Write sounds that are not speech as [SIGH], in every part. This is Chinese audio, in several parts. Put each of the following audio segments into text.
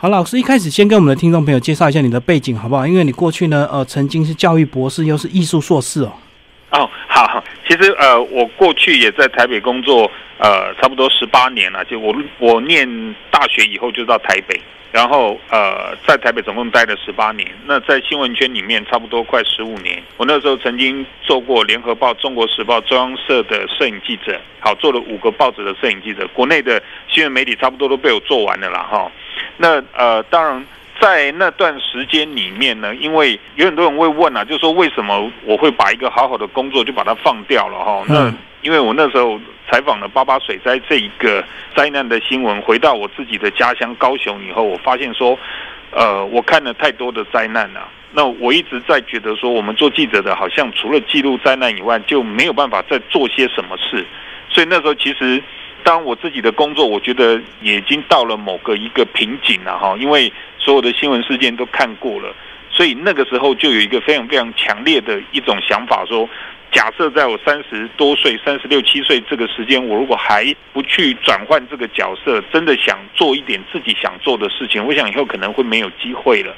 好，老师一开始先跟我们的听众朋友介绍一下你的背景好不好？因为你过去呢，呃，曾经是教育博士，又是艺术硕士哦。哦，好，其实呃，我过去也在台北工作，呃，差不多十八年了。就我我念大学以后就到台北，然后呃，在台北总共待了十八年。那在新闻圈里面，差不多快十五年。我那时候曾经做过联合报、中国时报、中央社的摄影记者，好，做了五个报纸的摄影记者。国内的新闻媒体差不多都被我做完了啦，哈。那呃，当然。在那段时间里面呢，因为有很多人会问啊，就说为什么我会把一个好好的工作就把它放掉了哈？那因为我那时候采访了八八水灾这一个灾难的新闻，回到我自己的家乡高雄以后，我发现说，呃，我看了太多的灾难了。那我一直在觉得说，我们做记者的，好像除了记录灾难以外，就没有办法再做些什么事。所以那时候其实。当我自己的工作，我觉得也已经到了某个一个瓶颈了哈，因为所有的新闻事件都看过了，所以那个时候就有一个非常非常强烈的一种想法，说假设在我三十多岁、三十六七岁这个时间，我如果还不去转换这个角色，真的想做一点自己想做的事情，我想以后可能会没有机会了，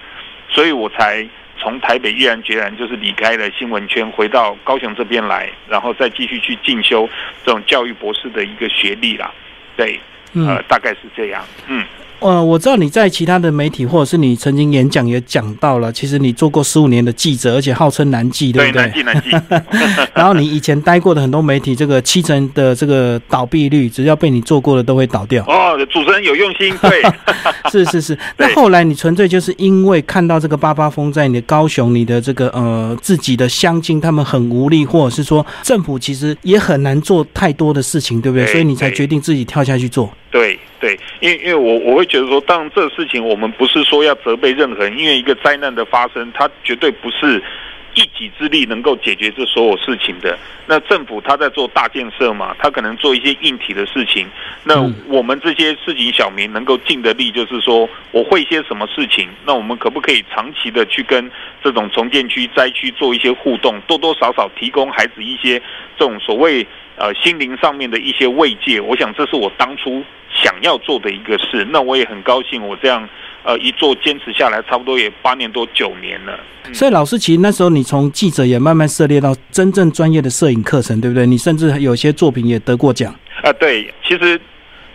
所以我才。从台北毅然决然就是离开了新闻圈，回到高雄这边来，然后再继续去进修这种教育博士的一个学历啦。对，呃，大概是这样。嗯。呃，我知道你在其他的媒体，或者是你曾经演讲也讲到了，其实你做过十五年的记者，而且号称南记，对不对？南记，南记。[LAUGHS] 然后你以前待过的很多媒体，这个七成的这个倒闭率，只要被你做过的都会倒掉。哦，主持人有用心，对，[LAUGHS] 是是是。那后来你纯粹就是因为看到这个八八风在你的高雄，你的这个呃自己的乡亲他们很无力，或者是说政府其实也很难做太多的事情，对不对？所以你才决定自己跳下去做。对对，因为因为我我会觉得说，当然这事情我们不是说要责备任何人，因为一个灾难的发生，它绝对不是一己之力能够解决这所有事情的。那政府他在做大建设嘛，他可能做一些硬体的事情。那我们这些市井小民能够尽的力，就是说我会些什么事情？那我们可不可以长期的去跟这种重建区、灾区做一些互动，多多少少提供孩子一些这种所谓呃心灵上面的一些慰藉？我想这是我当初。想要做的一个事，那我也很高兴。我这样，呃，一做坚持下来，差不多也八年多九年了。所以老师，其实那时候你从记者也慢慢涉猎到真正专业的摄影课程，对不对？你甚至有些作品也得过奖。啊，对，其实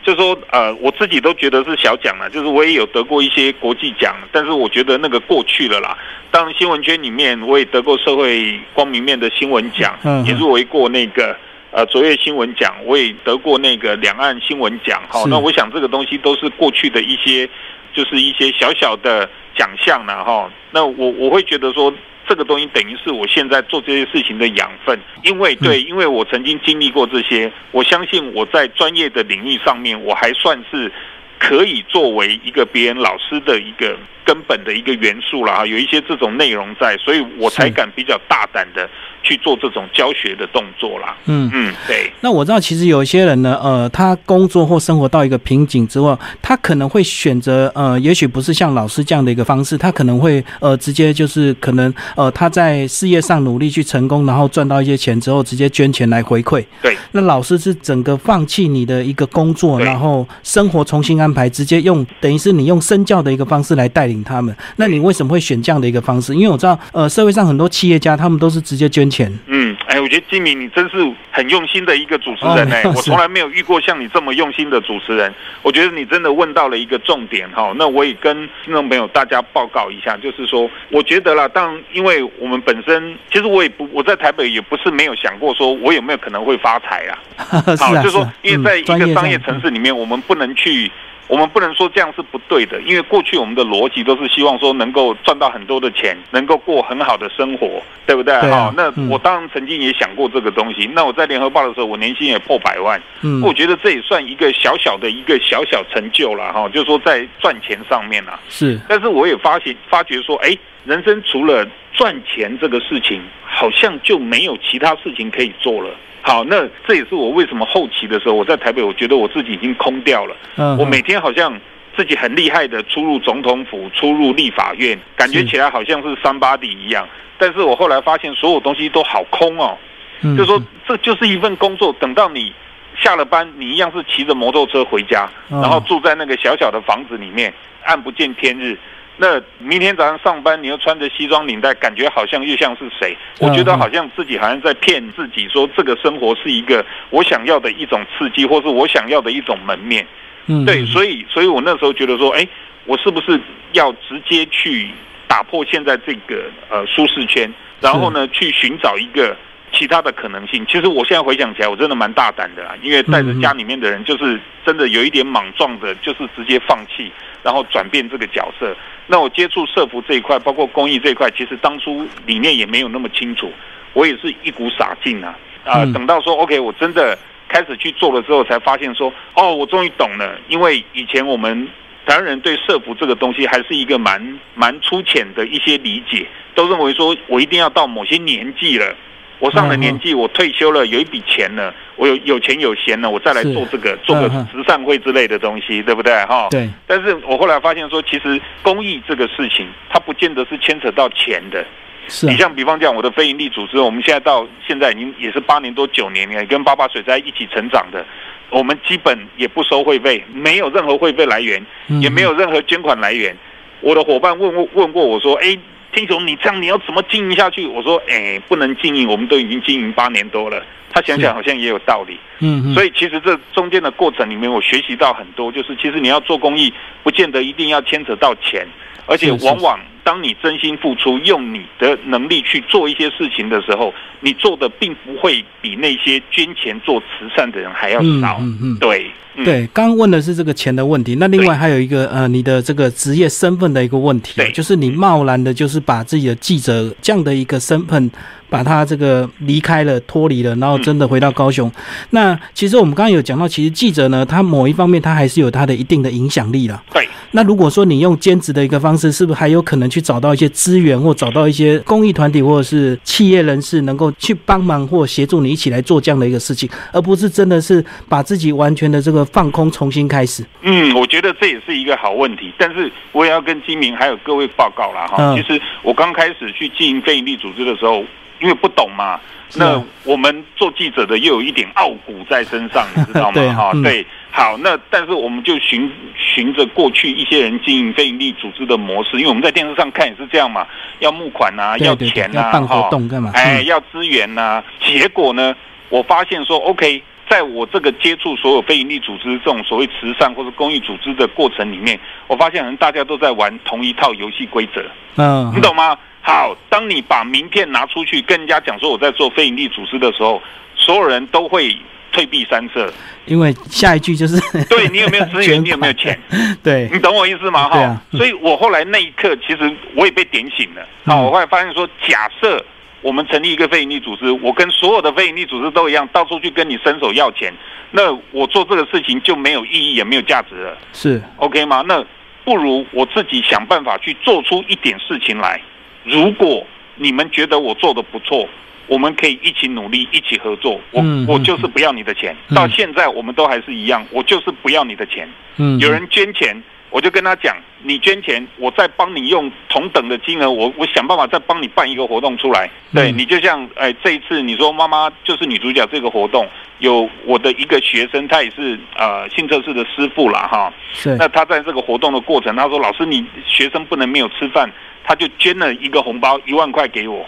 就说，呃，我自己都觉得是小奖了。就是我也有得过一些国际奖，但是我觉得那个过去了啦。当新闻圈里面，我也得过社会光明面的新闻奖，也入围过那个。呃，卓越新闻奖我也得过那个两岸新闻奖，哈，那我想这个东西都是过去的一些，就是一些小小的奖项了哈。那我我会觉得说，这个东西等于是我现在做这些事情的养分，因为对，因为我曾经经历过这些，我相信我在专业的领域上面，我还算是可以作为一个别人老师的一个根本的一个元素啦有一些这种内容在，所以我才敢比较大胆的。去做这种教学的动作啦。嗯嗯，对。那我知道，其实有一些人呢，呃，他工作或生活到一个瓶颈之后，他可能会选择，呃，也许不是像老师这样的一个方式，他可能会，呃，直接就是可能，呃，他在事业上努力去成功，然后赚到一些钱之后，直接捐钱来回馈。对。那老师是整个放弃你的一个工作，然后生活重新安排，直接用等于是你用身教的一个方式来带领他们。那你为什么会选这样的一个方式？因为我知道，呃，社会上很多企业家他们都是直接捐钱。嗯，哎，我觉得金明你真是很用心的一个主持人哎，我从来没有遇过像你这么用心的主持人。我觉得你真的问到了一个重点哈，那我也跟听众朋友大家报告一下，就是说，我觉得啦，当因为我们本身，其实我也不我在台北也不是没有想过说我有没有可能会发财啊。[LAUGHS] 好，就是说，因为在一个商业城市里面，我们不能去。我们不能说这样是不对的，因为过去我们的逻辑都是希望说能够赚到很多的钱，能够过很好的生活，对不对？哈，那我当然曾经也想过这个东西。那我在联合报的时候，我年薪也破百万，嗯，我觉得这也算一个小小的一个小小成就了哈，就是说在赚钱上面啊。是，但是我也发现发觉说，哎，人生除了赚钱这个事情，好像就没有其他事情可以做了。好，那这也是我为什么后期的时候，我在台北，我觉得我自己已经空掉了。嗯，我每天好像自己很厉害的出入总统府、出入立法院，感觉起来好像是三八底一样。但是我后来发现，所有东西都好空哦。嗯，就说这就是一份工作，等到你下了班你一样是骑着摩托车回家，哦然后住在那个小小的房子里面，暗不见天日。那明天早上上班，你又穿着西装领带，感觉好像又像是谁？我觉得好像自己好像在骗自己，说这个生活是一个我想要的一种刺激，或是我想要的一种门面。嗯，对，所以所以我那时候觉得说，哎，我是不是要直接去打破现在这个呃舒适圈，然后呢去寻找一个其他的可能性？其实我现在回想起来，我真的蛮大胆的啦，因为带着家里面的人，就是真的有一点莽撞的，就是直接放弃，然后转变这个角色。那我接触社服这一块，包括公益这一块，其实当初理念也没有那么清楚，我也是一股傻劲啊啊、嗯等到说 OK，我真的开始去做了之后，才发现说，哦，我终于懂了。因为以前我们台湾人对社服这个东西还是一个蛮蛮粗浅的一些理解，都认为说我一定要到某些年纪了，我上了年纪，我退休了，有一笔钱了，我有有钱有闲了，我再来做这个做个慈善会之类的东西，对不对？哈，对，但是我后来发现说，其实公益这个事情，它不见得是牵扯到钱的。是啊你，像比方讲，我的非营利组织，我们现在到现在已经也是八年多九年，了跟八八水灾一起成长的。我们基本也不收会费，没有任何会费来源，嗯也没有任何捐款来源。我的伙伴问问问过我说：“哎，听雄，你这样你要怎么经营下去？”我说：“哎，不能经营，我们都已经经营八年多了。”他想想好像也有道理。嗯嗯，所以其实这中间的过程里面，我学习到很多，就是其实你要做公益，不见得一定要牵扯到钱，而且往往当你真心付出，用你的能力去做一些事情的时候，你做的并不会比那些捐钱做慈善的人还要嗯少。嗯嗯。对，嗯，对，刚刚问的是这个钱的问题，那另外还有一个呃，你的这个职业身份的一个问题对，就是你贸然的，就是把自己的记者这样的一个身份，把他这个离开了、脱离了，然后真的回到高雄。那其实我们刚刚有讲到，其实记者呢，他某一方面他还是有他的一定的影响力了。对，那如果说你用兼职的一个方式，是不是还有可能去找到一些资源，或找到一些公益团体或者是企业人士，能够去帮忙或协助你一起来做这样的一个事情，而不是真的是把自己完全的这个放空，重新开始。嗯，我觉得这也是一个好问题，但是我也要跟金明还有各位报告了哈。嗯其实我刚开始去经营非营利组织的时候，因为不懂嘛，那我们做记者的又有一点傲骨在身上，[LAUGHS] 你知道？吗哈、嗯对，好，那但是我们就循循着过去一些人经营非营利组织的模式，因为我们在电视上看也是这样嘛，要募款啊，要钱啊，要办活动干嘛？哎，嗯要资源呐、结果呢，我发现说，OK，在我这个接触所有非营利组织这种所谓慈善或者公益组织的过程里面，我发现好像大家都在玩同一套游戏规则，嗯，你懂吗？好，当你把名片拿出去跟人家讲说我在做非营利组织的时候，所有人都会退避三舍。因为下一句就是 [LAUGHS] 对你有没有资源，[LAUGHS] 你有没有钱？[LAUGHS] 对，你懂我意思吗？哈、所以我后来那一刻，其实我也被点醒了。好、嗯我后来发现说，假设我们成立一个非营利组织，我跟所有的非营利组织都一样，到处去跟你伸手要钱，那我做这个事情就没有意义，也没有价值了是，，OK 吗？那不如我自己想办法去做出一点事情来。如果你们觉得我做的不错，我们可以一起努力，一起合作。我、我就是不要你的钱，嗯到现在我们都还是一样，我就是不要你的钱。嗯，有人捐钱，我就跟他讲，你捐钱，我再帮你用同等的金额，我我想办法再帮你办一个活动出来。对嗯你就像哎，这一次你说妈妈就是女主角这个活动，有我的一个学生，他也是呃性测试的师傅啦哈。是，那他在这个活动的过程，他说老师你学生不能没有吃饭，他就捐了一个红包一万块给我。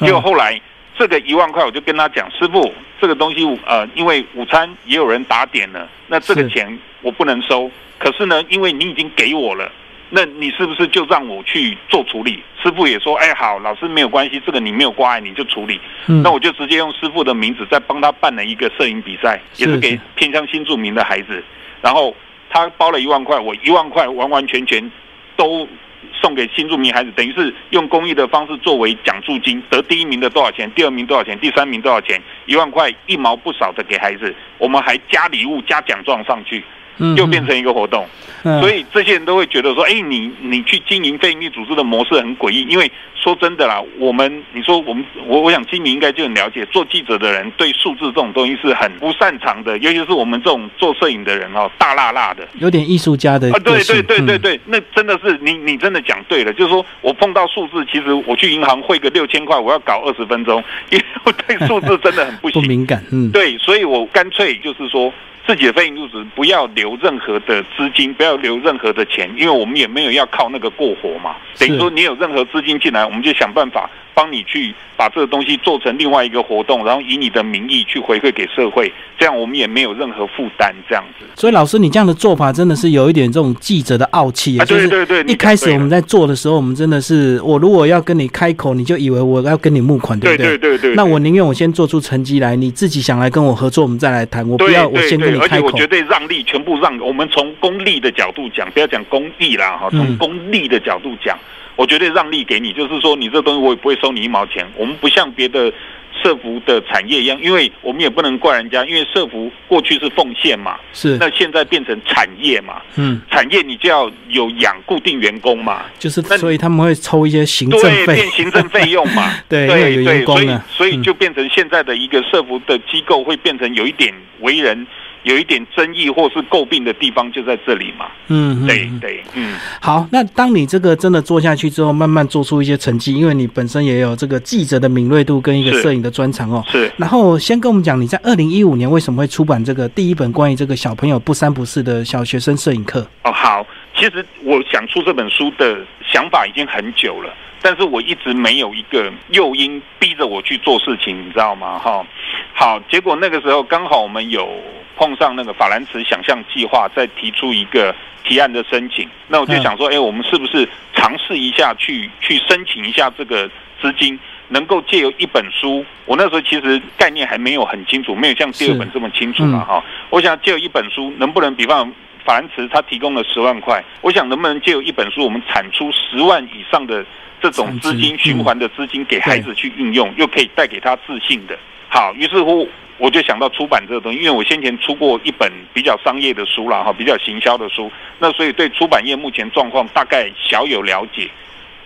结果嗯后来这个一万块，我就跟他讲，师傅，这个东西呃，因为午餐也有人打点了，那这个钱我不能收。可是呢，因为你已经给我了，那你是不是就让我去做处理？师傅也说，哎，好，老师没有关系，这个你没有挂碍，你就处理。嗯那我就直接用师傅的名字再帮他办了一个摄影比赛，也是给偏向新住民的孩子。然后他包了一万块，我一万块完完全全都送给新住民孩子，等于是用公益的方式作为奖助金，得第一名的多少钱，第二名多少钱，第三名多少钱，一万块一毛不少的给孩子，我们还加礼物加奖状上去。嗯又变成一个活动。嗯所以这些人都会觉得说，哎，你你去经营非营利组织的模式很诡异。因为说真的啦，我们你说我们我我想金明应该就很了解，做记者的人对数字这种东西是很不擅长的，尤其是我们这种做摄影的人哦，大辣辣的。有点艺术家的啊，对对对对嗯对，那真的是你你真的讲对了，就是说我碰到数字，其实我去银行汇个六千块，我要搞二十分钟，因为我对数字真的很 [LAUGHS] 不敏感，嗯，对，所以我干脆就是说，自己的非营利组织不要留任何的资金，不要留任何的钱，因为我们也没有要靠那个过活嘛。等于说，你有任何资金进来，我们就想办法帮你去把这个东西做成另外一个活动，然后以你的名义去回馈给社会，这样我们也没有任何负担，这样子。所以老师，你这样的做法真的是有一点这种记者的傲气啊，就是对对对，一开始我们在做的时候，我们真的是，我如果要跟你开口，你就以为我要跟你募款，对不对？对对对，那我宁愿我先做出成绩来，你自己想来跟我合作，我们再来谈。我不要我先跟你开口而且我。绝对让利，全部让。我们从公利的角度讲，不要讲公益啦哈，嗯从公利的角度讲，我绝对让利给你，就是说你这东西我也不会收你一毛钱。我们不像别的社服的产业一样，因为我们也不能怪人家，因为社服过去是奉献嘛，是，那现在变成产业嘛，嗯，产业你就要有养固定员工嘛，就是所以他们会抽一些行政对，费变，行政费用嘛，[LAUGHS] 对因为有员对，所以所以就变成现在的一个社服的机构会变成有一点为人有一点争议或是诟病的地方就在这里嘛，嗯，对对，嗯，好，那当你这个真的做下去之后，慢慢做出一些成绩，因为你本身也有这个记者的敏锐度跟一个是摄影的专长哦。是。然后先跟我们讲，你在二零一五年为什么会出版这个第一本关于这个小朋友不三不四的小学生摄影课？哦，好，其实我想出这本书的想法已经很久了，但是我一直没有一个诱因逼着我去做事情，你知道吗？哈，好，结果那个时候刚好我们有碰上那个法兰茨想象计划，在提出一个提案的申请，那我就想说，哎、我们是不是尝试一下去去申请一下这个资金？能够借由一本书，我那时候其实概念还没有很清楚，没有像第二本这么清楚嘛，哈、我想借由一本书，能不能比方法兰茨他提供了十万块，我想能不能借由一本书，我们产出十万以上的这种资金循环的资金给孩子去运用，又可以带给他自信的。好，于是乎我就想到出版这个东西，因为我先前出过一本比较商业的书啦，哈，比较行销的书，那所以对出版业目前状况大概小有了解。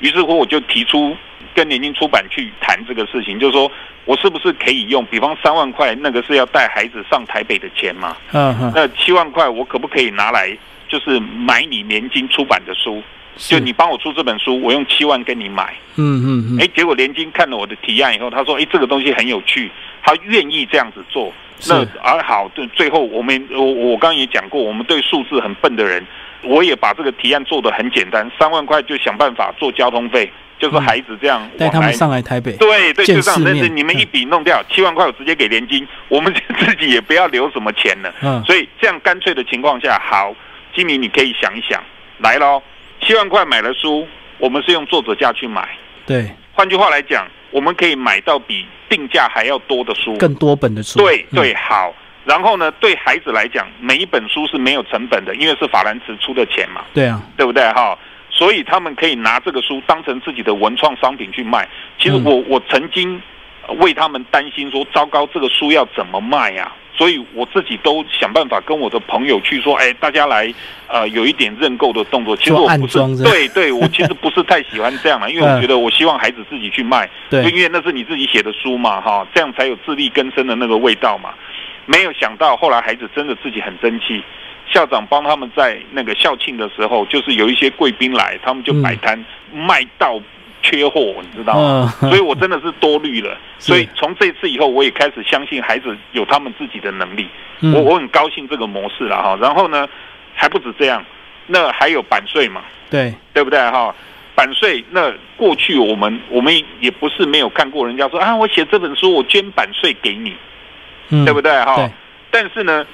于是乎我就提出跟年金出版去谈这个事情，就是说我是不是可以用，比方三万块那个是要带孩子上台北的钱嘛？嗯哼，那七万块我可不可以拿来，就是买你年金出版的书？是就你帮我出这本书，我用七万跟你买。嗯嗯嗯，哎，结果联金看了我的提案以后，他说：“哎，这个东西很有趣，他愿意这样子做。”是那而好，对，最后我们我我刚刚也讲过，我们对数字很笨的人，我也把这个提案做得很简单，三万块就想办法做交通费，就是嗯孩子这样带他们上来台北。对对，就这样。但是你们一笔弄掉七万块，我直接给联金，我们自己也不要留什么钱了。嗯，所以这样干脆的情况下，好，金明你可以想一想，来喽，七万块买了书，我们是用作者价去买。对，换句话来讲，我们可以买到比定价还要多的书。更多本的书。嗯，对对，好。然后呢，对孩子来讲，每一本书是没有成本的，因为是法兰茨出的钱嘛，对啊，对不对哈？所以他们可以拿这个书当成自己的文创商品去卖。其实嗯我我曾经为他们担心说，糟糕，这个书要怎么卖呀、所以我自己都想办法跟我的朋友去说，哎，大家来，呃，有一点认购的动作。其实我不是是对对，我其实不是太喜欢这样了，[LAUGHS] 因为我觉得我希望孩子自己去卖，对就因为那是你自己写的书嘛，哈，这样才有自力更生的那个味道嘛。没有想到后来孩子真的自己很争气，校长帮他们在那个校庆的时候，就是有一些贵宾来，他们就摆摊、卖到缺货，你知道吗？嗯，[LAUGHS] 所以我真的是多虑了。所以从这次以后，我也开始相信孩子有他们自己的能力。嗯我我很高兴这个模式了哈。然后呢，还不止这样，那还有版税嘛，对，对不对哈？版税那过去我们我们也不是没有看过人家说啊，我写这本书我捐版税给你，嗯，对不对哈？对，但是呢，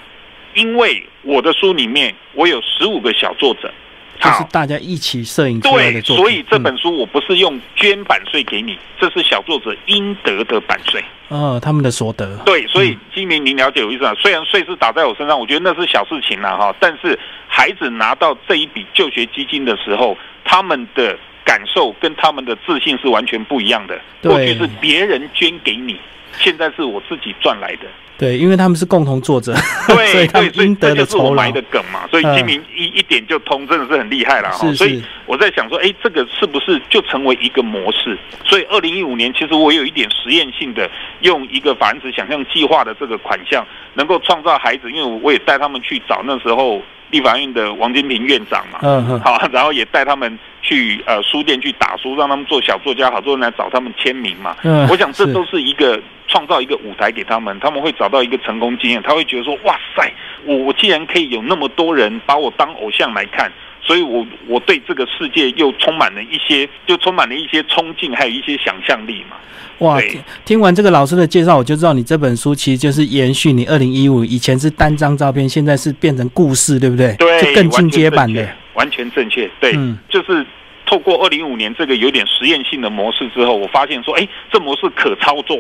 因为我的书里面我有十五个小作者，就是大家一起摄影出来对，的作品。所以这嗯本书我不是用捐版税给你，这是小作者应得的版税。呃，他们的所得。对，所以嗯金明，您了解我意思啊？虽然税是打在我身上，我觉得那是小事情啦哈，但是孩子拿到这一笔就学基金的时候，他们的感受跟他们的自信是完全不一样的。对过去是别人捐给你，现在是我自己赚来的。对，因为他们是共同作者，所对对，[LAUGHS] 以他们应得的这就是我酬劳埋。的梗嘛。所以嗯金明一一点就通，真的是很厉害了哈。是所以我在想说，哎，这个是不是就成为一个模式？所以二零一五年，其实我有一点实验性的，用一个法人子想象计划的这个款项，能够创造孩子，因为我也带他们去找那时候立法院的王金平院长嘛。嗯哼，好，[LAUGHS] 然后也带他们去呃书店去打书，让他们做小作家，好多人来找他们签名嘛。嗯我想这都是一个创造一个舞台给他们，他们会找到一个成功经验，他会觉得说，哇塞，我我既然可以有那么多人把我当偶像来看。所以我，我对这个世界又充满了一些，就充满了一些冲劲，还有一些想象力嘛。哇，听听完这个老师的介绍，我就知道你这本书其实就是延续你二零一五以前是单张照片，现在是变成故事，对不对？对，就更进阶版的完全正确。完全正确。对，嗯就是透过二零一五年这个有点实验性的模式之后，我发现说，哎，这模式可操作。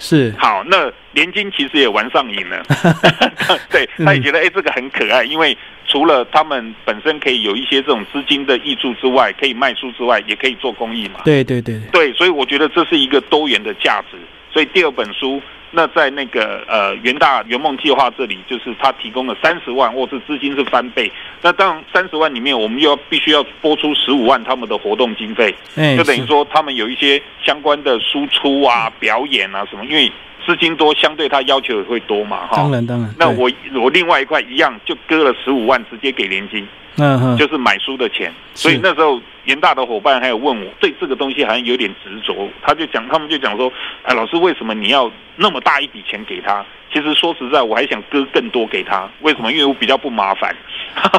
是，好，那连金其实也玩上瘾了，[LAUGHS] [LAUGHS] 对，他也觉得哎、这个很可爱，因为除了他们本身可以有一些这种资金的益助之外，可以卖出之外，也可以做公益嘛。对对对，对，所以我觉得这是一个多元的价值。所以第二本书，那在那个呃元大圆梦计划这里，就是他提供了三十万，或是资金是翻倍。那当然三十万里面，我们又要必须要拨出十五万他们的活动经费。哎，就等于说他们有一些相关的输出啊、表演啊什么，因为资金多，相对他要求也会多嘛，哈。当然当然。那我我另外一块一样就割了十五万，直接给联金，嗯哼，就是买书的钱。所以那时候元大的伙伴还有问我，对这个东西好像有点执着，他就讲，他们就讲说，哎，老师为什么你要那么大一笔钱给他？其实说实在，我还想割更多给他，为什么？因为我比较不麻烦。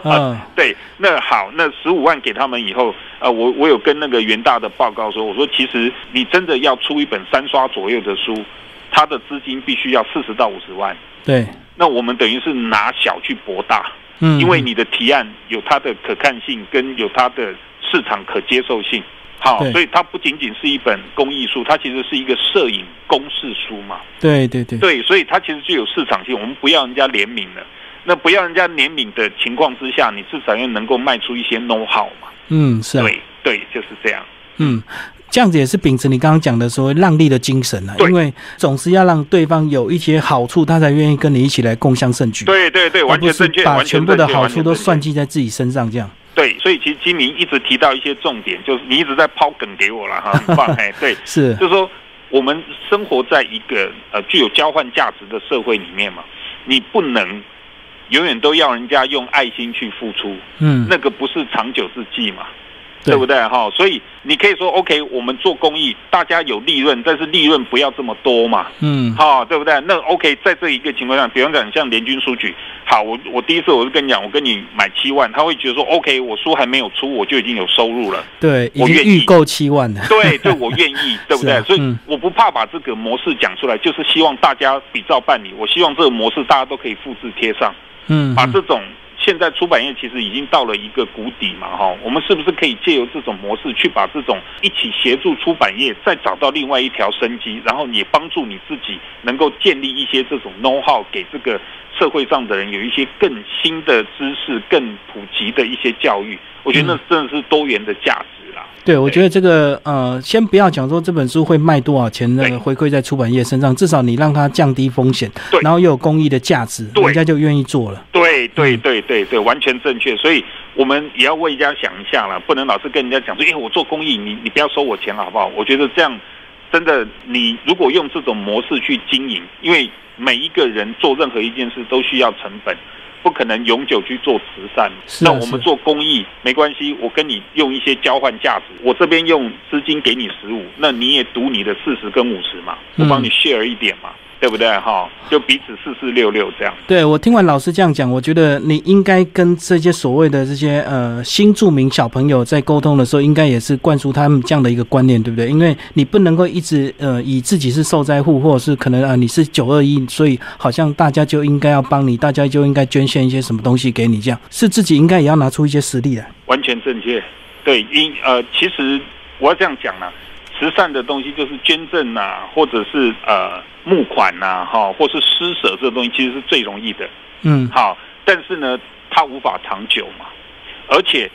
嗯 [LAUGHS] 对，那好，那十五万给他们以后，呃，我我有跟那个元大的报告说，我说其实你真的要出一本三刷左右的书，它的资金必须要四十到五十万。对，那我们等于是拿小去博大，嗯，因为你的提案有它的可看性，跟有它的市场可接受性。好，所以它不仅仅是一本公益书，它其实是一个摄影公式书嘛。对对对，对，所以它其实具有市场性。我们不要人家怜悯了，那不要人家怜悯的情况之下，你至少要能够卖出一些 know how 嘛。嗯是啊，对对，就是这样。嗯，这样子也是秉持你刚刚讲的所谓让利的精神啊，因为总是要让对方有一些好处，他才愿意跟你一起来共享盛举。对对对，完全正确，把全全部的好处都。算计在自己身上，这样。对，所以其实金明一直提到一些重点，就是你一直在抛梗给我了哈，[LAUGHS] 很棒哎。对，是，就是说我们生活在一个呃具有交换价值的社会里面嘛，你不能永远都要人家用爱心去付出，嗯，那个不是长久之计嘛。对对不对哈？所以你可以说，OK，我们做公益，大家有利润，但是利润不要这么多嘛，嗯，哈，对不对？那 OK，在这一个情况下，比方讲像联军书局，好，我我第一次我就跟你讲，我跟你买七万，他会觉得说，OK，我书还没有出，我就已经有收入了，对，我愿意经预购七万的。[LAUGHS] 对，对我愿意，对不对？[LAUGHS] 所以我不怕把这个模式讲出来，就是希望大家比照办理。我希望这个模式大家都可以复制贴上，嗯，嗯把这种现在出版业其实已经到了一个谷底嘛，哈，我们是不是可以借由这种模式去把这种一起协助出版业再找到另外一条生机，然后也帮助你自己能够建立一些这种 know how 给这个社会上的人有一些更新的知识、更普及的一些教育。我觉得那真的是多元的价值啦。对，我觉得这个呃，先不要讲说这本书会卖多少钱，那个回馈在出版业身上，至少你让它降低风险，对然后又有公益的价值，对人家就愿意做了。对对嗯对对对，完全正确。所以我们也要为人家想一下了，不能老是跟人家讲说，哎，我做公益，你你不要收我钱了好不好？我觉得这样真的，你如果用这种模式去经营，因为每一个人做任何一件事都需要成本。不可能永久去做慈善，啊那我们做公益没关系，我跟你用一些交换价值，我这边用资金给你十五，那你也赌你的四十跟五十嘛，我帮你 share 一点嘛，对不对哈？就彼此四四六六这样。对我听完老师这样讲，我觉得你应该跟这些所谓的这些呃新住民小朋友在沟通的时候，应该也是灌输他们这样的一个观念，对不对？因为你不能够一直呃以自己是受灾户，或者是可能啊、呃你是九二一，所以好像大家就应该要帮你，大家就应该捐献一些什么东西给你，这样是自己应该也要拿出一些实力来。完全正确。对，因呃，其实我要这样讲啦，慈善的东西就是捐赠呐、或者是呃募款呐、哈，或是施舍这个东西，其实是最容易的。嗯，好，但是呢，它无法长久嘛，而且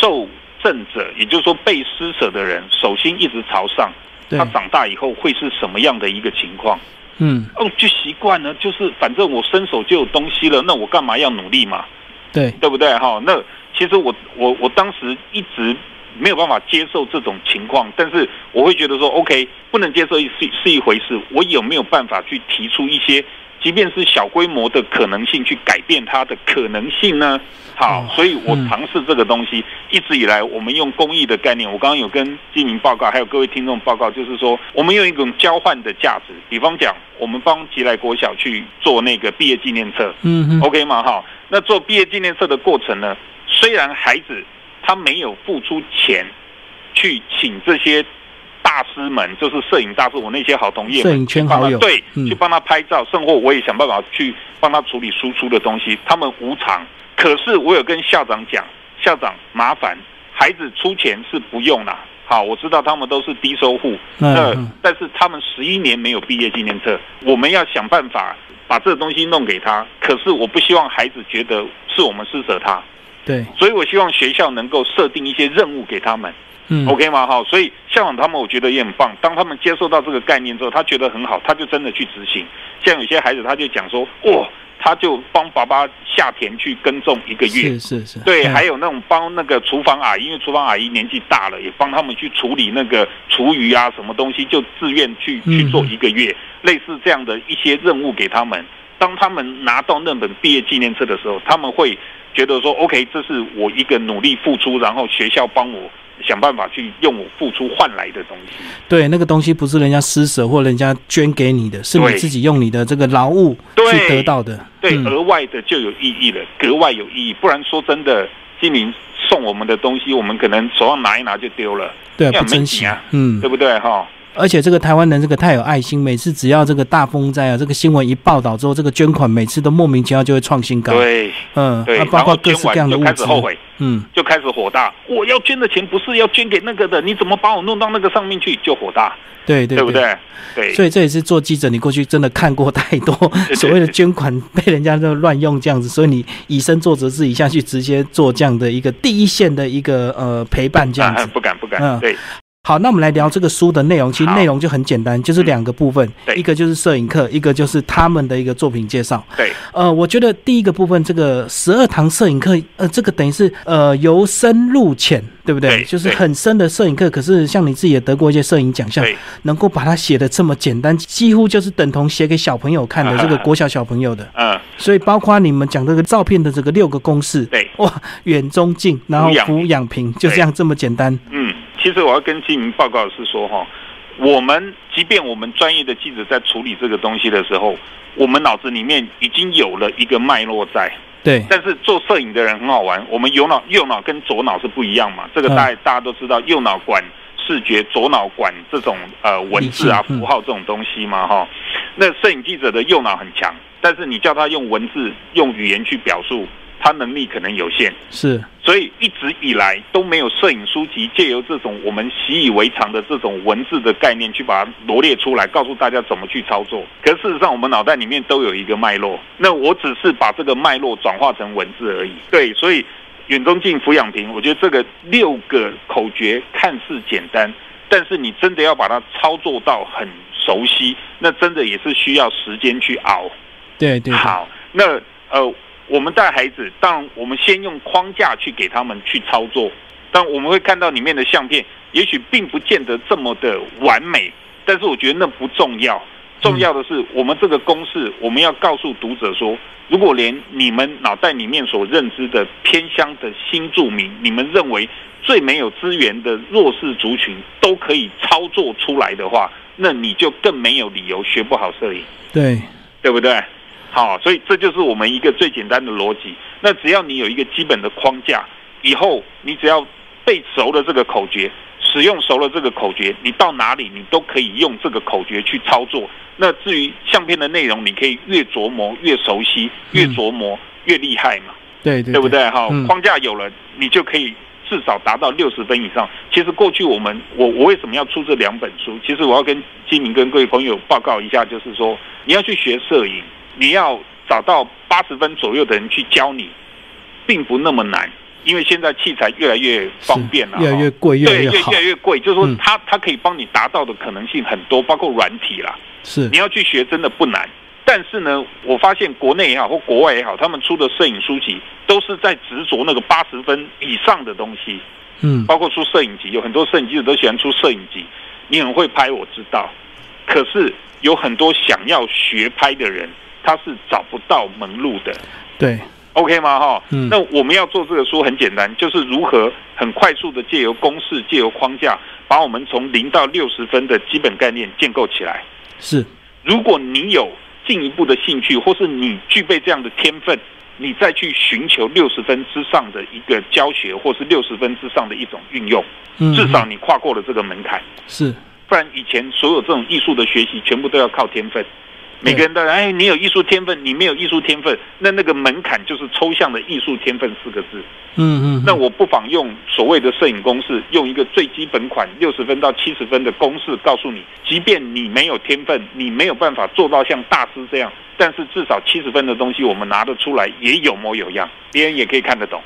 受赠者，也就是说被施舍的人，手心一直朝上，他长大以后会是什么样的一个情况？嗯，哦，就习惯了，就是反正我伸手就有东西了，那我干嘛要努力嘛？对，对不对？哈，那其实我我我当时一直没有办法接受这种情况，但是我会觉得说，OK，不能接受是是一回事，我有没有办法去提出一些，即便是小规模的可能性，去改变它的可能性呢？好，所以我尝试这个东西，一直以来我们用公益的概念，我刚刚有跟金明报告，还有各位听众报告，就是说我们用一种交换的价值，比方讲，我们帮吉来国小去做那个毕业纪念册，嗯，OK 吗？哈，那做毕业纪念册的过程呢，虽然孩子他没有付出钱去请这些大师们，就是摄影大师，我那些好同业，摄影圈好友，对，去帮他拍照，甚或我也想办法去帮他处理输出的东西，他们无偿。可是我有跟校长讲，校长麻烦孩子出钱是不用啦。好，我知道他们都是低收户，那但是他们十一年没有毕业纪念册，我们要想办法把这个东西弄给他。可是我不希望孩子觉得是我们施舍他，对，所以我希望学校能够设定一些任务给他们，嗯，OK 吗？哈，所以校长他们我觉得也很棒。当他们接受到这个概念之后，他觉得很好，他就真的去执行。像有些孩子他就讲说，哇。他就帮爸爸下田去耕种一个月，是是是，对，还有那种帮那个厨房阿姨，因为厨房阿姨年纪大了，也帮他们去处理那个厨余啊，什么东西就自愿去去做一个月，类似这样的一些任务给他们。当他们拿到那本毕业纪念册的时候，他们会觉得说，OK，这是我一个努力付出，然后学校帮我。想办法去用我付出换来的东西。对，那个东西不是人家施舍或人家捐给你的，是你自己用你的这个劳务去得到的。对，额外的就有意义了，格外有意义。不然说真的，精灵送我们的东西，我们可能手上拿一拿就丢了，对，不珍惜啊，嗯，对不对哈？而且这个台湾人这个太有爱心，每次只要这个大风灾啊，这个新闻一报道之后，这个捐款每次都莫名其妙就会创新高。对，嗯，对，包括各式各样的物资，嗯，就开始火大。我要捐的钱不是要捐给那个的，你怎么把我弄到那个上面去？就火大。对对，对不对？对。所以这也是做记者，你过去真的看过太多所谓的捐款被人家都乱用这样子，所以你以身作则，自己下去直接做这样的一个第一线的一个呃陪伴这样子。不敢不敢，嗯，对。好，那我们来聊这个书的内容。其实内容就很简单，就是两个部分，一个就是摄影课，一个就是他们的一个作品介绍。对，呃，我觉得第一个部分，这个十二堂摄影课，呃，这个等于是呃由深入浅，对不对？就是很深的摄影课。可是像你自己也得过一些摄影奖项，能够把它写的这么简单，几乎就是等同写给小朋友看的这个国小小朋友的。嗯。所以包括你们讲这个照片的这个六个公式，对，哇，远中近，然后俯仰平，就这样这么简单。嗯。其实我要跟金明报告的是说哈，我们即便我们专业的记者在处理这个东西的时候，我们脑子里面已经有了一个脉络在。对。但是做摄影的人很好玩，我们右脑右脑跟左脑是不一样嘛？这个大大家都知道，右脑管视觉，左脑管这种呃文字啊符号这种东西嘛哈。那摄影记者的右脑很强，但是你叫他用文字用语言去表述。他能力可能有限，是，所以一直以来都没有摄影书籍借由这种我们习以为常的这种文字的概念去把它罗列出来，告诉大家怎么去操作。可事实上，我们脑袋里面都有一个脉络，那我只是把这个脉络转化成文字而已。对，所以远中近俯仰平，我觉得这个六个口诀看似简单，但是你真的要把它操作到很熟悉，那真的也是需要时间去熬。对对。好，那呃。我们带孩子，当然我们先用框架去给他们去操作，但我们会看到里面的相片，也许并不见得这么的完美，但是我觉得那不重要，重要的是我们这个公式，我们要告诉读者说，如果连你们脑袋里面所认知的偏乡的新住民，你们认为最没有资源的弱势族群都可以操作出来的话，那你就更没有理由学不好摄影，对，对不对？好，所以这就是我们一个最简单的逻辑。那只要你有一个基本的框架，以后你只要背熟了这个口诀，使用熟了这个口诀，你到哪里你都可以用这个口诀去操作。那至于相片的内容，你可以越琢磨越熟悉，越琢磨越厉害嘛？对对，对不对？哈，框架有了，你就可以至少达到六十分以上。其实过去我们，我我为什么要出这两本书？其实我要跟金明跟各位朋友报告一下，就是说你要去学摄影。你要找到八十分左右的人去教你，并不那么难。因为现在器材越来越方便了，越来越贵，越来对，越好越越来，越贵，就是说嗯它它可以帮你达到的可能性很多，包括软体啦，是你要去学真的不难。但是呢，我发现国内也好或国外也好，他们出的摄影书籍都是在执着那个八十分以上的东西，嗯包括出摄影集，有很多摄影记者都喜欢出摄影集。你很会拍，我知道，可是有很多想要学拍的人，他是找不到门路的。对，OK 吗？哈，嗯那我们要做这个书很简单，就是如何很快速的借由公式、借由框架，把我们从零到六十分的基本概念建构起来。是如果你有进一步的兴趣，或是你具备这样的天分，你再去寻求六十分之上的一个教学，或是六十分之上的一种运用，嗯至少你跨过了这个门槛。是不然以前所有这种艺术的学习，全部都要靠天分。每个人都哎，你有艺术天分，你没有艺术天分，那那个门槛就是抽象的艺术天分四个字。嗯嗯，那我不妨用所谓的摄影公式，用一个最基本款六十分到七十分的公式，告诉你，即便你没有天分，你没有办法做到像大师这样，但是至少七十分的东西我们拿得出来，也有模有样，别人也可以看得懂。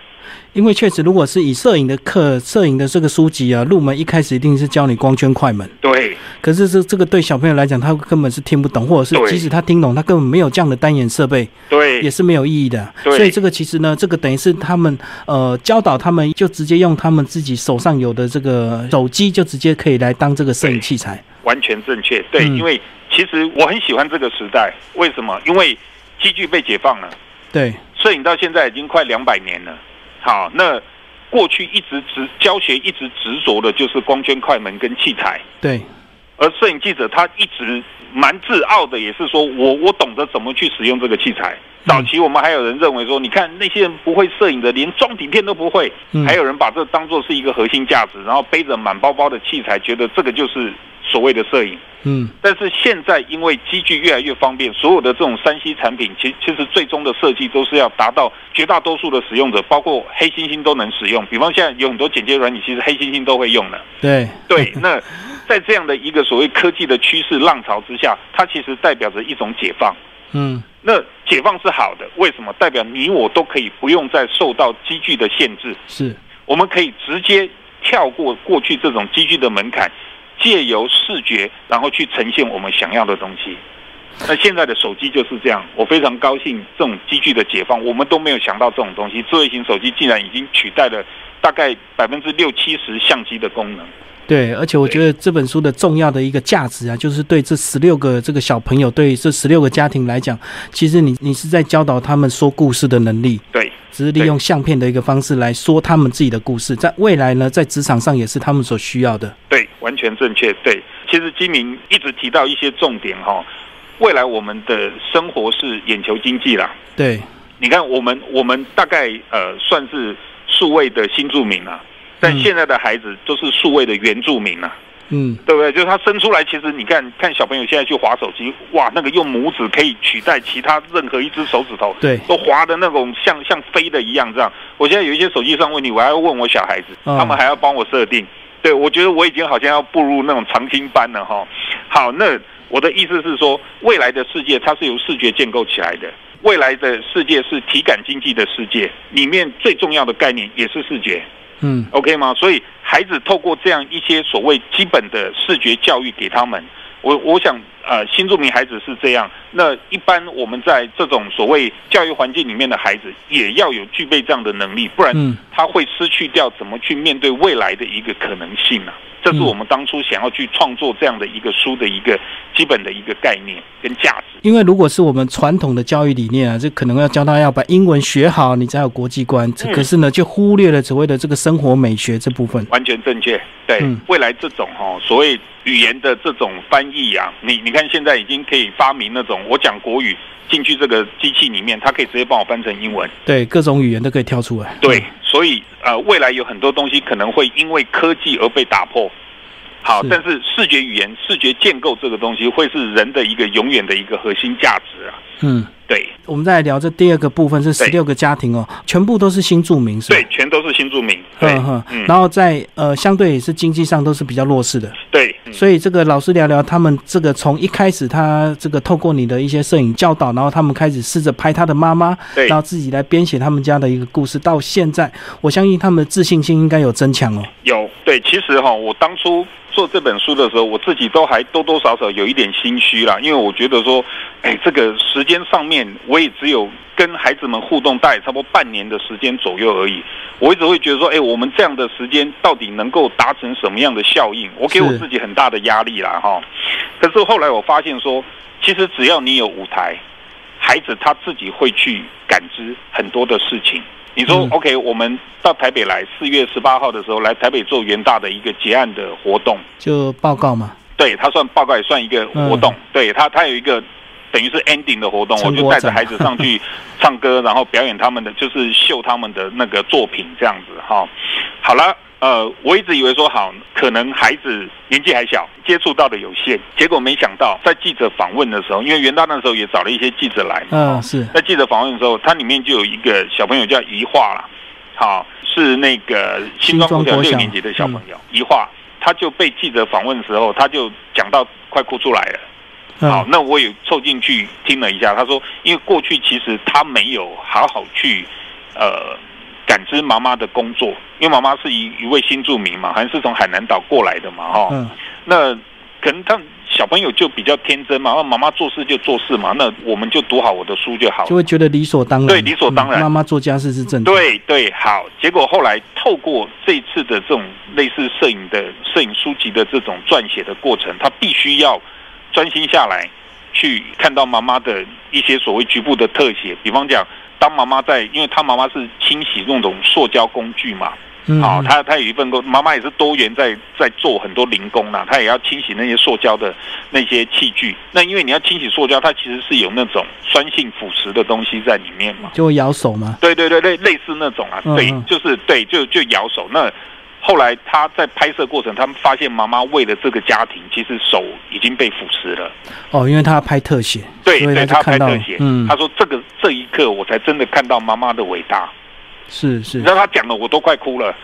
因为确实，如果是以摄影的课、摄影的这个书籍啊，入门一开始一定是教你光圈、快门。对，可是这这个对小朋友来讲，他根本是听不懂，或者是即使他听懂，他根本没有这样的单眼设备，对也，是没有意义的。对所以这个其实呢，这个等于是他们呃教导他们，就直接用他们自己手上有的这个手机，就直接可以来当这个摄影器材。完全正确。对，嗯因为其实我很喜欢这个时代，为什么？因为机具被解放了。对，摄影到现在已经快两百年了。好，那过去一直执教学一直执着的就是光圈、快门跟器材，对，而摄影记者他一直蛮自傲的，也是说我我懂得怎么去使用这个器材。早期我们还有人认为说，你看那些人不会摄影的，连装底片都不会，嗯还有人把这当做是一个核心价值，然后背着满包包的器材，觉得这个就是所谓的摄影。嗯，但是现在因为机具越来越方便，所有的这种三 C 产品，其其实最终的设计都是要达到绝大多数的使用者，包括黑猩猩都能使用。比方现在有很多剪接软体，其实黑猩猩都会用的。对，对，那在这样的一个所谓科技的趋势浪潮之下，它其实代表着一种解放。嗯，那解放是好的，为什么？代表你我都可以不用再受到机具的限制，是，我们可以直接跳过过去这种机具的门槛，借由视觉，然后去呈现我们想要的东西。那现在的手机就是这样，我非常高兴这种机具的解放，我们都没有想到这种东西。智慧型手机竟然已经取代了大概百分之六七十相机的功能。对，而且我觉得这本书的重要的一个价值啊，就是对这十六个这个小朋友，对这十六个家庭来讲，其实你你是在教导他们说故事的能力，对，只是利用相片的一个方式来说他们自己的故事，在未来呢，在职场上也是他们所需要的。对，完全正确。对，其实金明一直提到一些重点哈、未来我们的生活是眼球经济啦。对，你看，我们我们大概呃算是数位的新住民啊，但嗯现在的孩子都是数位的原住民啊，嗯，对不对？就是他生出来，其实你看看小朋友现在去划手机，哇，那个用拇指可以取代其他任何一只手指头，对，都滑的那种像像飞的一样这样。我现在有一些手机上问题，我还要问我小孩子，嗯他们还要帮我设定。对，我觉得我已经好像要步入那种长青班了哈。好，那我的意思是说，未来的世界它是由视觉建构起来的。未来的世界是体感经济的世界，里面最重要的概念也是视觉。嗯，OK 吗？所以孩子透过这样一些所谓基本的视觉教育给他们，我我想呃，新住民孩子是这样。那一般我们在这种所谓教育环境里面的孩子，也要有具备这样的能力，不然嗯他会失去掉怎么去面对未来的一个可能性啊。这是我们当初想要去创作这样的一个书的一个基本的一个概念跟价值。因为如果是我们传统的教育理念啊，这可能要教他要把英文学好，你才有国际观。可是呢，就忽略了所谓的这个生活美学这部分。完全正确。对，嗯未来这种哈、所谓语言的这种翻译啊，你你看现在已经可以发明那种我讲国语进去这个机器里面，它可以直接帮我翻成英文。对，各种语言都可以跳出来。对，所以呃，未来有很多东西可能会因为科技而被打破。好，是但是视觉语言、视觉建构这个东西会是人的一个永远的一个核心价值啊。嗯，对我们再来聊这第二个部分，是十六个家庭哦，全部都是新住民，是吧对，？全都是新住民。对嗯然后在呃，相对也是经济上都是比较弱势的，对，嗯所以这个老师聊聊他们这个从一开始他这个透过你的一些摄影教导，然后他们开始试着拍他的妈妈，对然后自己来编写他们家的一个故事，到现在，我相信他们的自信心应该有增强哦。有对，其实哈，我当初做这本书的时候，我自己都还多多少少有一点心虚啦，因为我觉得说，哎，这个时间上面我也只有跟孩子们互动大概差不多半年的时间左右而已。我一直会觉得说，哎，我们这样的时间到底能够达成什么样的效应？我给我自己很大的压力啦，哈。可是后来我发现说，其实只要你有舞台，孩子他自己会去感知很多的事情。你说、嗯 OK，我们到台北来，四月十八号的时候来台北做元大的一个结案的活动，就报告嘛，对他算报告也算一个活动，对他他有一个等于是 ending 的活动，我就带着孩子上去 [LAUGHS] 唱歌，然后表演他们的就是秀他们的那个作品这样子哈。好了。呃，我一直以为说好，可能孩子年纪还小，接触到的有限，结果没想到在记者访问的时候，因为元旦那时候也找了一些记者来嘛，嗯，是在记者访问的时候，它里面就有一个小朋友叫怡化啦，好，是那个新庄国小六年级的小朋友怡化，他就被记者访问的时候，他就讲到快哭出来了。好，嗯，那我也凑进去听了一下，他说，因为过去其实他没有好好去呃感知妈妈的工作，因为妈妈是一一位新住民嘛，好像是从海南岛过来的嘛，哈、嗯，那可能他小朋友就比较天真嘛，那妈妈做事就做事嘛，那我们就读好我的书就好了。就。会觉得理所当然，对理所当然。嗯妈妈做家事是正常，对对，好。结果后来透过这一次的这种类似摄影的摄影书籍的这种撰写的过程，他必须要专心下来，去看到妈妈的一些所谓局部的特写。比方讲，当妈妈在，因为她妈妈是清洗那种塑胶工具嘛，嗯，她她有一份工，妈妈也是多元在在做很多零工啦，她也要清洗那些塑胶的那些器具。那因为你要清洗塑胶，它其实是有那种酸性腐蚀的东西在里面嘛。就会咬手嘛，对对对，类类似那种啊，对嗯嗯，就是对，就就咬手。那后来他在拍摄过程，他们发现妈妈为了这个家庭，其实手已经被腐蚀了。哦，因为他要拍特写，对对，所以他拍特写，嗯他，说这个这一刻我才真的看到妈妈的伟大。是是你知，道他讲的我都快哭了。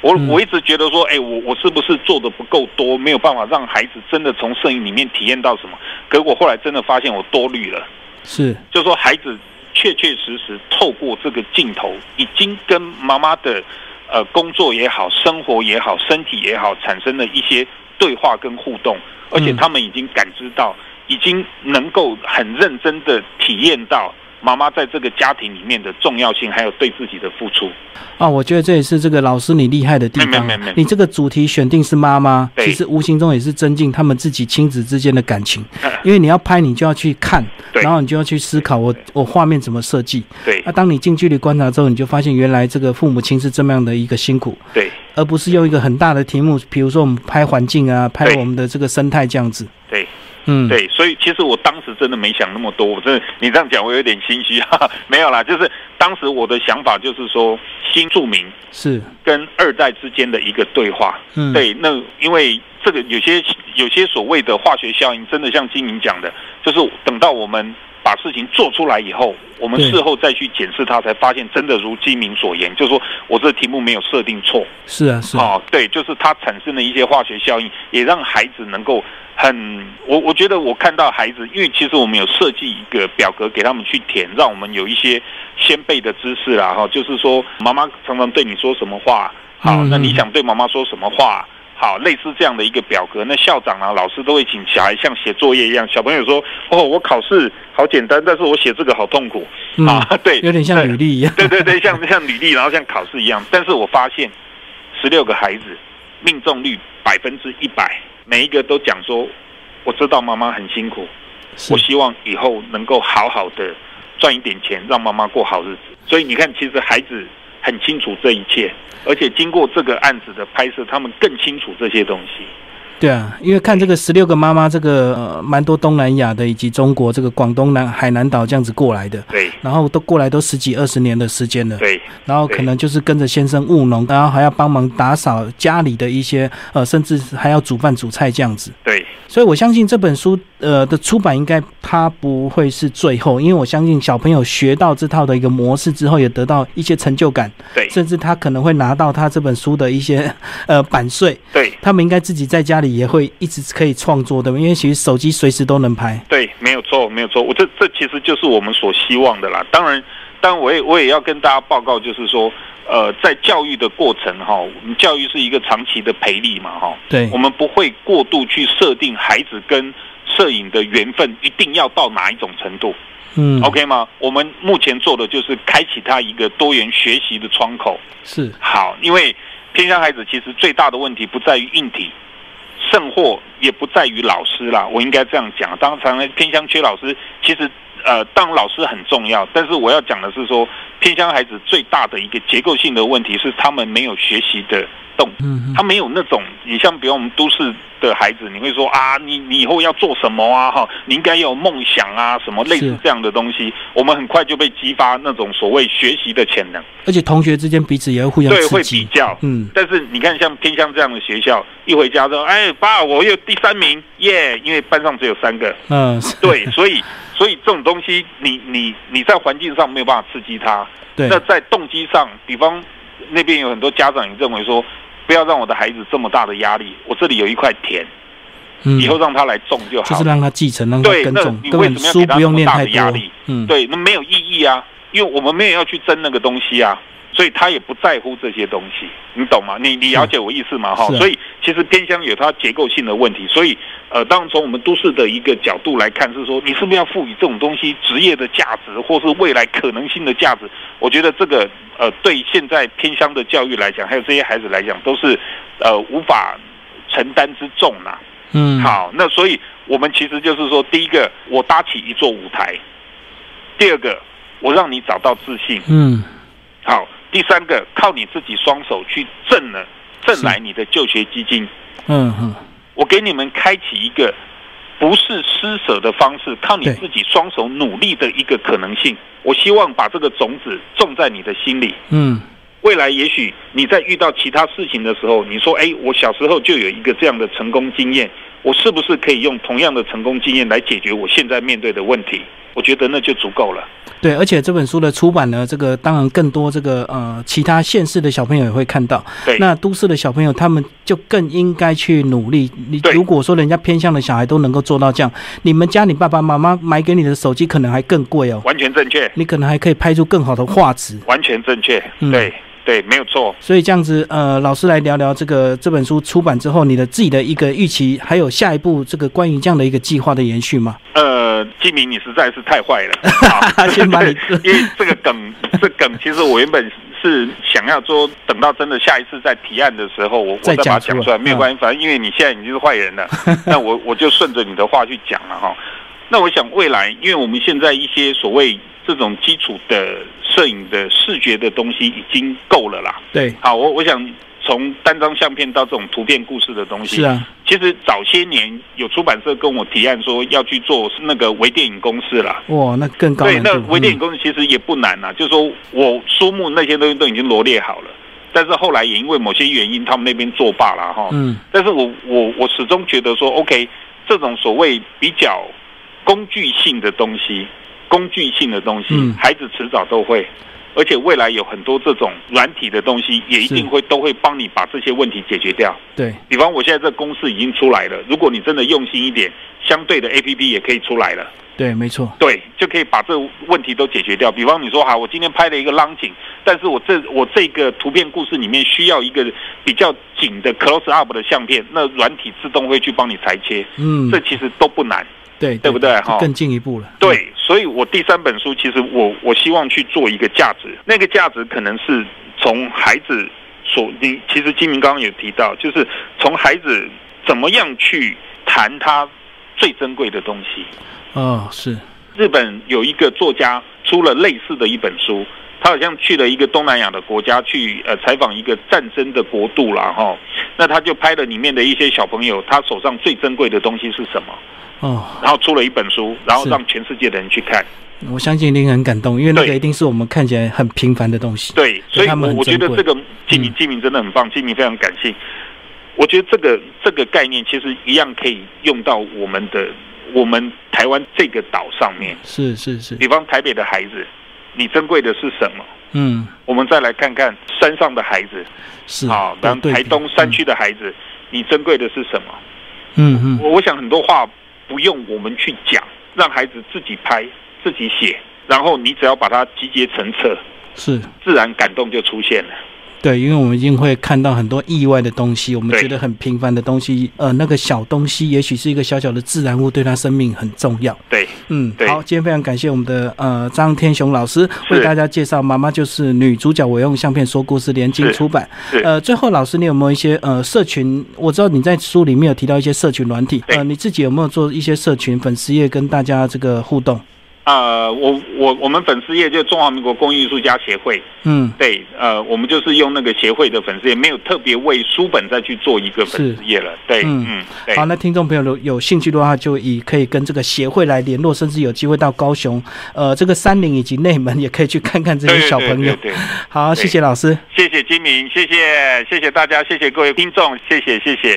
我嗯我一直觉得说，哎，我我是不是做的不够多，没有办法让孩子真的从摄影里面体验到什么？可我后来真的发现我多虑了。是，就说孩子确确实实透过这个镜头，已经跟妈妈的呃工作也好、生活也好、身体也好，产生了一些对话跟互动，而且嗯。他们已经感知到，已经能够很认真的体验到妈妈在这个家庭里面的重要性，还有对自己的付出。啊，我觉得这也是这个老师你厉害的地方没没没没。你这个主题选定是妈妈，其实无形中也是增进他们自己亲子之间的感情。[LAUGHS] 因为你要拍，你就要去看，然后你就要去思考我我画面怎么设计。对那当你近距离观察之后，你就发现原来这个父母亲是这么样的一个辛苦，对而不是用一个很大的题目，比如说我们拍环境啊，拍我们的这个生态这样子。对嗯，，对，所以其实我当时真的没想那么多，我真的你这样讲我有点心虚哈哈，[LAUGHS] 没有啦，就是当时我的想法就是说新住民。是，跟二代之间的一个对话。嗯，，对，那因为这个有些有些所谓的化学效应，真的像金明讲的，就是等到我们把事情做出来以后，我们事后再去检视它，才发现真的如金明所言，就是说我这题目没有设定错。是啊，是啊，哦，对，就是它产生了一些化学效应，也让孩子能够很，我我觉得我看到孩子，因为其实我们有设计一个表格给他们去填，让我们有一些先辈的知识啦，哈、就是说妈妈常常对你说什么话，好，嗯那你想对妈妈说什么话？好，类似这样的一个表格，那校长啊、老师都会请小孩像写作业一样。小朋友说：“哦，我考试好简单，但是我写这个好痛苦。嗯，啊，对，有点像履历一样。对对对，像像履历，然后像考试一样。但是我发现，十六个孩子命中率百分之一百，每一个都讲说，我知道妈妈很辛苦，我希望以后能够好好的赚一点钱，让妈妈过好日子。所以你看，其实孩子很清楚这一切，而且经过这个案子的拍摄，他们更清楚这些东西。对啊，因为看这个十六个妈妈，这个呃蛮多东南亚的以及中国这个广东南海南岛这样子过来的，对然后都过来都十几二十年的时间了，对然后可能就是跟着先生务农，然后还要帮忙打扫家里的一些呃，甚至还要煮饭煮菜这样子。对所以我相信这本书呃的出版应该它不会是最后，因为我相信小朋友学到这套的一个模式之后，也得到一些成就感，对甚至他可能会拿到他这本书的一些呃版税，对他们应该自己在家里也会一直可以创作的，因为其实手机随时都能拍。对，没有错，没有错。我这这其实就是我们所希望的啦。当然，当然我也我也要跟大家报告，就是说，呃，在教育的过程哈，教育是一个长期的培力嘛哈，对我，们不会过度去设定孩子跟摄影的缘分一定要到哪一种程度。嗯 OK 吗？我们目前做的就是开启他一个多元学习的窗口。是，好，因为偏乡孩子其实最大的问题不在于硬体，甚或也不在于老师啦。我应该这样讲。当然，偏乡缺老师，其实呃，当老师很重要，但是我要讲的是说，偏乡孩子最大的一个结构性的问题是他们没有学习的动嗯他没有那种，你像比如我们都市的孩子，你会说啊，你你以后要做什么啊？哈，你应该有梦想啊，什么类似这样的东西，我们很快就被激发那种所谓学习的潜能，而且同学之间彼此也会互相对，会。比较。嗯，但是你看，像偏向这样的学校，一回家之后，哎，爸，我又第三名，耶！因为班上只有三个，嗯，对，所以所以这种东西，你你你在环境上没有办法刺激他，对。那，在动机上，比方那边有很多家长也认为说，不要让我的孩子这么大的压力，我这里有一块田，嗯。以后让他来种就好。就是让他继承，让他对那耕种，你为什么要给他书不用那么大念太多的压力。嗯，，对，那没有意义啊，因为我们没有要去争那个东西啊，所以他也不在乎这些东西，你懂吗？你你了解我意思吗？哈、啊所以其实偏乡有它结构性的问题，所以呃，当然从我们都市的一个角度来看，是说你是不是要赋予这种东西职业的价值，或是未来可能性的价值？我觉得这个呃，对现在偏乡的教育来讲，还有这些孩子来讲，都是呃无法承担之重呐、嗯，，好，那所以我们其实就是说，第一个，我搭起一座舞台；第二个，我让你找到自信；嗯，好，第三个，靠你自己双手去挣了挣来你的就学基金。嗯嗯，我给你们开启一个不是施舍的方式，靠你自己双手努力的一个可能性。我希望把这个种子种在你的心里。嗯，未来也许你在遇到其他事情的时候，你说：“哎，我小时候就有一个这样的成功经验，我是不是可以用同样的成功经验来解决我现在面对的问题？”我觉得那就足够了。对，而且这本书的出版呢，这个当然更多这个呃其他县市的小朋友也会看到，对，那都市的小朋友他们就更应该去努力。你如果说人家偏向的小孩都能够做到这样，你们家你爸爸妈妈买给你的手机可能还更贵哦，完全正确，你可能还可以拍出更好的画质。完全正确。嗯对对，没有错。所以这样子，呃，老师来聊聊这个这本书出版之后，你的自己的一个预期，还有下一步这个关于这样的一个计划的延续吗？呃，金明，你实在是太坏了。好 [LAUGHS] 先把你 [LAUGHS] 因为这个梗，这梗其实我原本是想要说，等到真的下一次再提案的时候，我我再再把它讲出来没有嗯关系，反正因为你现在已经是坏人了，[LAUGHS] 那我我就顺着你的话去讲了哈。那我想未来，因为我们现在一些所谓这种基础的摄影的视觉的东西已经够了啦。对，好，我我想从单张相片到这种图片故事的东西，是啊，其实早些年有出版社跟我提案说要去做那个微电影公司啦。哇，那更高对，那微电影嗯公司其实也不难呐、就是说我书目那些东西都已经罗列好了，但是后来也因为某些原因，他们那边作罢了哈。嗯，但是我我我始终觉得说，OK，这种所谓比较工具性的东西，工具性的东西，嗯孩子迟早都会。而且未来有很多这种软体的东西，也一定会都会帮你把这些问题解决掉。对，比方我现在这公式已经出来了，如果你真的用心一点，相对的 A P P 也可以出来了，对，没错，对，就可以把这问题都解决掉。比方你说哈，我今天拍了一个浪景，但是我这我这个图片故事里面需要一个比较紧的 close up 的相片，那软体自动会去帮你裁切，嗯，这其实都不难。对对不对哈更进一步了。对，所以我第三本书其实我我希望去做一个价值，那个价值可能是从孩子所你其实金明刚刚有提到，就是从孩子怎么样去谈他最珍贵的东西。哦，是，日本有一个作家出了类似的一本书，他好像去了一个东南亚的国家去呃采访一个战争的国度啦哈，那他就拍了里面的一些小朋友，他手上最珍贵的东西是什么？哦，然后出了一本书，然后让全世界的人去看。我相信一定很感动，因为那个一定是我们看起来很平凡的东西。对，所以他们我我觉得这个金明嗯金明真的很棒，金明非常感谢。我觉得这个这个概念其实一样可以用到我们的我们台湾这个岛上面。是是是，比方台北的孩子，你珍贵的是什么？嗯，我们再来看看山上的孩子，是啊，对对然后台东山区的孩子，你珍贵的是什么？嗯嗯我我想很多话不用我们去讲，让孩子自己拍、自己写，然后你只要把它集结成册，是。自然感动就出现了。对，因为我们一定会看到很多意外的东西，我们觉得很平凡的东西，呃，那个小东西也许是一个小小的自然物，对他生命很重要。对，嗯，好，今天非常感谢我们的呃张天雄老师为大家介绍《妈妈就是女主角》，我用相片说故事，联经出版。呃，最后老师，你有没有一些呃社群？我知道你在书里面有提到一些社群软体，呃，你自己有没有做一些社群粉丝页跟大家这个互动？呃，我我我们粉丝页就中华民国工艺艺术家协会，嗯，对，呃，我们就是用那个协会的粉丝页，没有特别为书本再去做一个粉丝页了。对，嗯嗯，对，好，那听众朋友有有兴趣的话，就以可以跟这个协会来联络，甚至有机会到高雄，呃，这个山林以及内门也可以去看看这些小朋友。对对对好，谢谢老师。谢谢金明，谢谢谢谢大家，谢谢各位听众，谢谢谢谢。